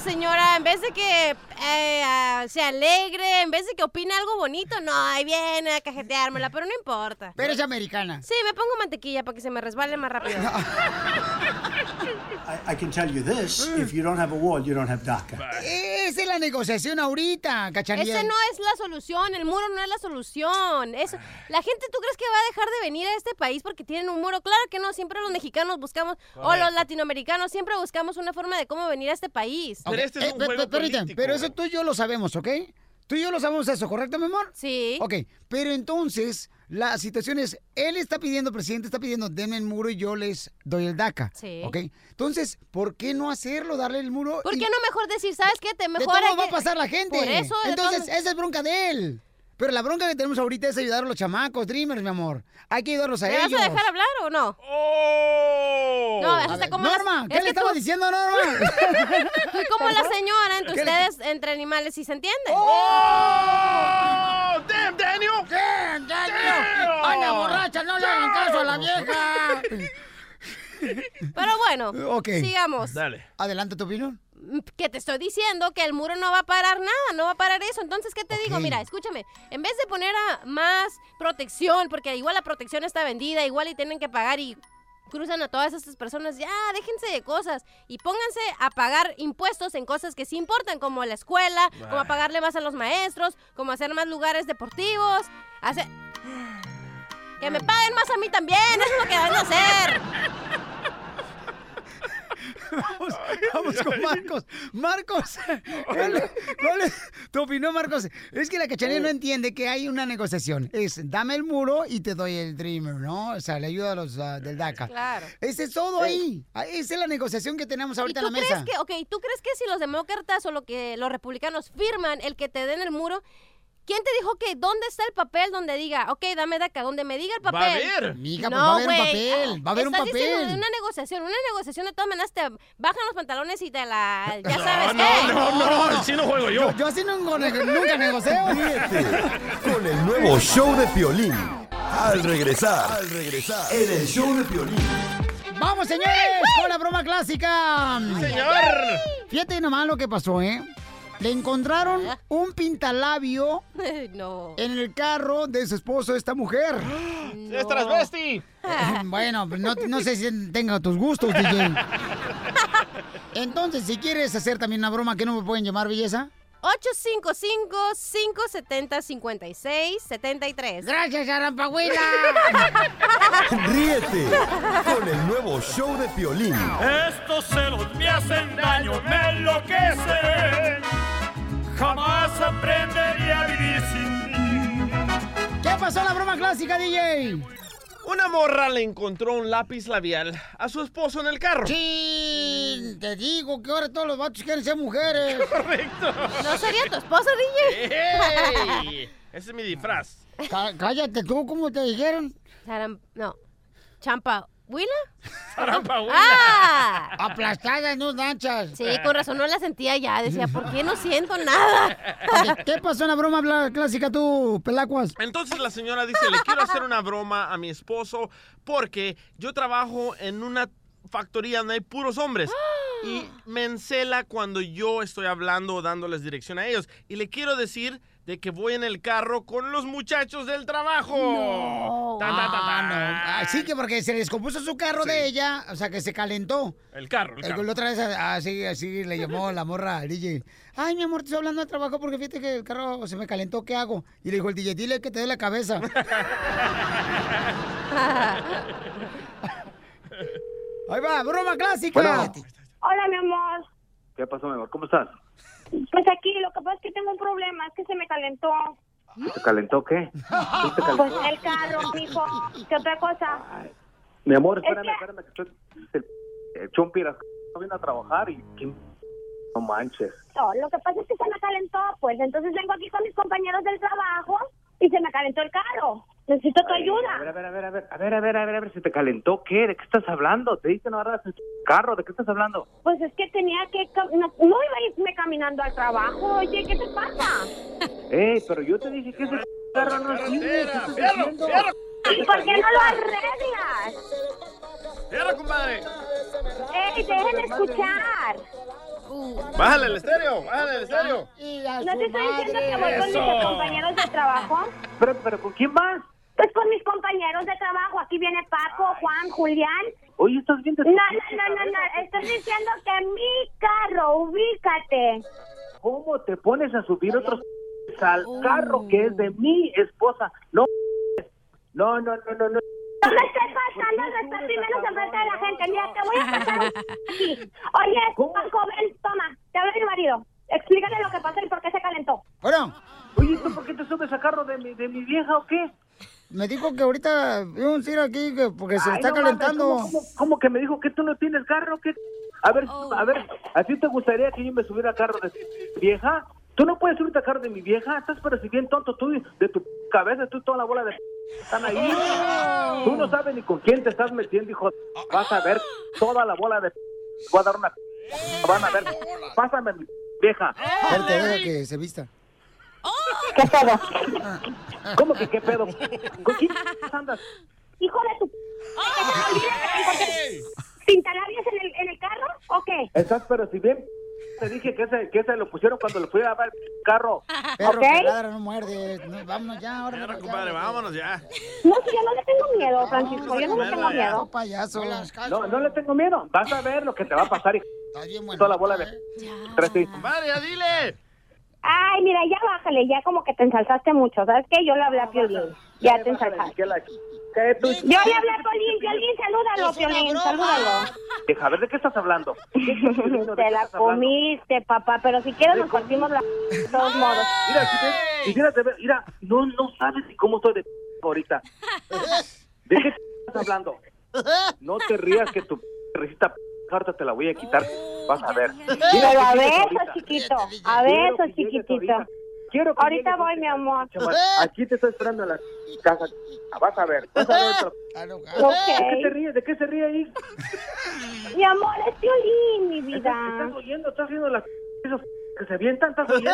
señora, en vez de que eh, ah, se alegre, en vez de que opine algo bonito, no, ahí viene a cajeteármela, pero no importa. Pero es americana. Sí, me pongo mantequilla para que se me resbale más rápido. I, I can tell you this: if you don't have a wall, you don't have DACA. Esa es la negociación ahorita, cachanilla. Ese no es la solución, el muro no es la solución. Es, la gente, ¿tú crees que va a dejar de venir a este país porque tienen un muro? Claro que no, siempre los mexicanos buscamos, o los latinoamericanos, siempre buscamos una forma de cómo venir a este país. Ok, eh, pe- pe- permíteme, Pero eso tú y yo lo sabemos, ¿ok? Tú y yo lo sabemos eso, ¿correcto, mi amor? Sí. Ok, pero entonces la situación es, él está pidiendo, presidente está pidiendo, denme el muro y yo les doy el DACA. Sí. ¿Ok? Entonces, ¿por qué no hacerlo, darle el muro? ¿Por y- qué no mejor decir, sabes qué? Te De mejor todo hay va a que- pasar la gente. Por eso, de Entonces, esa es bronca de él. Pero la bronca que tenemos ahorita es ayudar a los chamacos, Dreamers, mi amor. Hay que ayudarlos a ¿Me vas ellos. a dejar hablar o no? No, eso está como las- Norma, ¿qué es le estaba tú- diciendo, Norma? Soy como la señora entre ¿Qué le- ustedes, entre animales, ¿sí se entiende? ¡Oh! ¡Damn, Daniel! ¡Damn, Daniel! ¡Anda borracha! ¡No le hagan caso a la vieja! Pero bueno, sigamos. Dale. Adelante tu opinión. Que te estoy diciendo que el muro no va a parar nada, no va a parar eso. Entonces, ¿qué te digo? Mira, escúchame. En vez de poner a más protección, porque igual la protección está vendida, igual y tienen que pagar y cruzan a todas estas personas, ya, déjense de cosas y pónganse a pagar impuestos en cosas que sí importan, como la escuela, como a pagarle más a los maestros, como hacer más lugares deportivos, hacer... Que me paguen más a mí también, eso es lo que deben de hacer. Vamos, vamos con Marcos. Marcos, ¿cuál, es- cuál es tu opinión, Marcos? Es que la cachanilla no entiende que hay una negociación. Es, dame el muro y te doy el Dreamer, ¿no? O sea, le ayuda a los ah, del DACA. Claro. Ese es todo ahí. Ah, Esa es la negociación que tenemos ahorita ¿Y en la crees mesa. que, ok, ¿tú crees que si los demócratas o lo que los republicanos firman el que te den el muro, ¿quién te dijo que dónde está el papel donde diga, ok, dame de acá, donde me diga el Va a papel? haber. Mija, pues va a haber un papel, va a haber un Estás diciendo papel. de una negociación, una negociación de todas maneras te bajan los pantalones y te la, ya No, sabes no, qué. no, no, así no juego yo. Yo, yo así no, nunca negocio. Con el nuevo show de Piolín. Al regresar, al regresar, en el show de Piolín. ¡Vamos, señores! Con la broma clásica. señor. Fíjate nomás lo que pasó, ¿eh? Le encontraron un pintalabio no. en el carro de su esposo, esta mujer. ¡Es transvesti! bueno, pues no, no sé si tenga tus gustos, DJ. Entonces, si quieres hacer también una broma, ¿qué no me pueden llamar, belleza? 855-570-5673. Gracias, Arampahuila. Ríete con el nuevo show de Piolín. Estos celos me hacen daño, me enloquecen. Jamás aprendería a vivir sin ti. ¿Qué pasó en la broma clásica, DJ? Una morra le encontró un lápiz labial a su esposo en el carro. Sí, te digo que ahora todos los vatos quieren ser mujeres. Correcto. ¿No sería tu esposa, DJ? ¡Ey! Ese es mi disfraz. Cá- Cállate tú, ¿cómo te dijeron? Saram- no. Champa. ¿Huila? ¡Ah! Aplastadas, no danchas. Sí, con razón no la sentía ya. Decía, ¿por qué no siento nada? ¿Qué pasó en la broma clásica tú, pelacuas? Entonces la señora dice, le quiero hacer una broma a mi esposo porque yo trabajo en una factoría donde hay puros hombres y me encela cuando yo estoy hablando o dándoles dirección a ellos. Y le quiero decir de que voy en el carro con los muchachos del trabajo. No. Tan, tan, tan, Ah, no. Así que porque se le descompuso su carro de ella, o sea, que se calentó. El carro, el El- carro. La otra vez así, así le llamó la morra al DJ. Ay, mi amor, te estoy hablando de trabajo porque fíjate que el carro se me calentó, ¿qué hago? Y le dijo el DJ, dile que te dé la cabeza. Ahí va, broma clásica. Hola, mi amor. ¿Qué pasó, mi amor? ¿Cómo estás? Pues aquí, lo que pasa es que tengo un problema, es que se me calentó. ¿Se calentó qué? ¿Qué te Pues calentó? el carro, mijo. ¿Qué otra cosa? Mi amor, Es espérame, que- espérame. que estoy- el- el Chompi no viene a trabajar y... No manches. No, lo que pasa es que se me calentó, pues entonces vengo aquí con mis compañeros del trabajo y se me calentó el carro. Necesito tu Ay, ayuda. A ver, a ver, a ver, a ver, a ver, a ver, a ver, a ver, ¿se te calentó qué? ¿De qué estás hablando? Te dije no agarras el carro, ¿de qué estás hablando? Pues es que tenía que... No, no caminando al trabajo. Oye, ¿qué te pasa? Ey, pero yo te dije que ese carro no sirve. ¿Y por qué no lo arreglas? ¡Fierro, compadre! ¡Ey, déjenme escuchar! Bájale el estéreo, bájale el estéreo. ¿No te estoy diciendo que voy con mis compañeros de trabajo? Pero, pero ¿con quién vas? Pues con mis compañeros de trabajo. Aquí viene Paco, Juan, Julián. Oye, estás bien No, no, no, no, no. Estoy diciendo que mi carro, ubícate. ¿Cómo te pones a subir otros al carro que es de mi esposa? No, no, no, no, no. no. No me estés pasando el respeto y menos enfrente de la gente. Mira, te voy a pasar aquí. Oye, Paco, ven, toma. Te habla mi marido. Explícale lo que pasó y por qué se calentó. Bueno. Oye, ¿tú por qué te subes a carro de mi, de mi vieja o qué? Me dijo que ahorita vamos a ir aquí que- porque se Ay, está no calentando. ¿cómo, cómo, cómo que me dijo que tú no tienes carro? ¿Qué? A ver, a ver, ¿a ti te gustaría que yo me subiera a carro de vieja? ¿Tú no puedes subirte a carro de mi vieja? Estás pero si bien tonto tú de tu cabeza, tú y toda la bola de están ahí. Tú no sabes ni con quién te estás metiendo, hijo. Vas a ver toda la bola de voy a dar una van a ver. Pásame mi vieja. Espérate, deja que se vista. ¿Qué pedo? ¿Cómo que qué pedo? ¿Con quién andas? Hijo de tu... ¿Pintalabios en el, en el carro o qué? Estás pero si bien te dije que ese, que ese lo pusieron cuando lo fui a ver el carro. Perro que ladra no muerde. No, vámonos ya, ahora. Ya, compadre, vámonos ya. No, si yo no le tengo miedo, Francisco. Yo no le tengo miedo. payaso. No, no le tengo miedo. Vas a ver lo que te va a pasar. hijo. Toda la bola de... Tres, sí. Compadre, ya dile. Ay, mira, ya bájale, ya como que te ensalzaste mucho. ¿Sabes qué? Yo le hablé a Piolín. Ya te ensalzaste. ¿Qué la- qué tú- Yo le hablé a Piolín. Piolín, salúdalo, Piolín, salúdalo. Hija, a ver, ¿de qué estás hablando? Te la comiste, papá, pero si quieres nos partimos la... De todos modos. Mira, si ver, mira, no, no sabes ni cómo estoy de ahorita. ¿De qué estás hablando? No te rías que tu risita ahorita te la voy a quitar. Vas a ver. Pero a besos, chiquito. A besos, chiquitito. ahorita. Quiero Ahorita voy, mi amor. Chaval, Aquí te estoy esperando en la casa. Vas a ver. Vas a ver. otro- Ok. ¿De qué se ríe? ¿De qué se ríe ahí? Mi amor, es Piolín, mi vida. ¿Estás oyendo? ¿Estás haciendo las que se avientan? ¿Estás oyendo?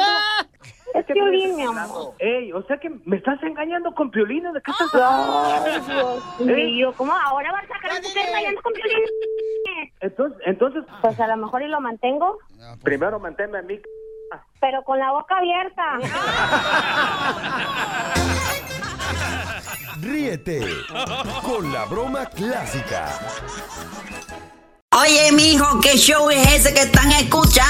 Es que Piolín, mi estás amor. Ey, o sea que me estás engañando con Piolín. ¿De qué estás hablando? Mío, ¿cómo ahora vas a sacar a mujer bailando con Piolín? Entonces, entonces, Pues a lo mejor y lo mantengo, primero manténme a mí. pero con la boca abierta. Ríete con la broma clásica. Oye, mijo, ¿qué show es ese que están escuchando?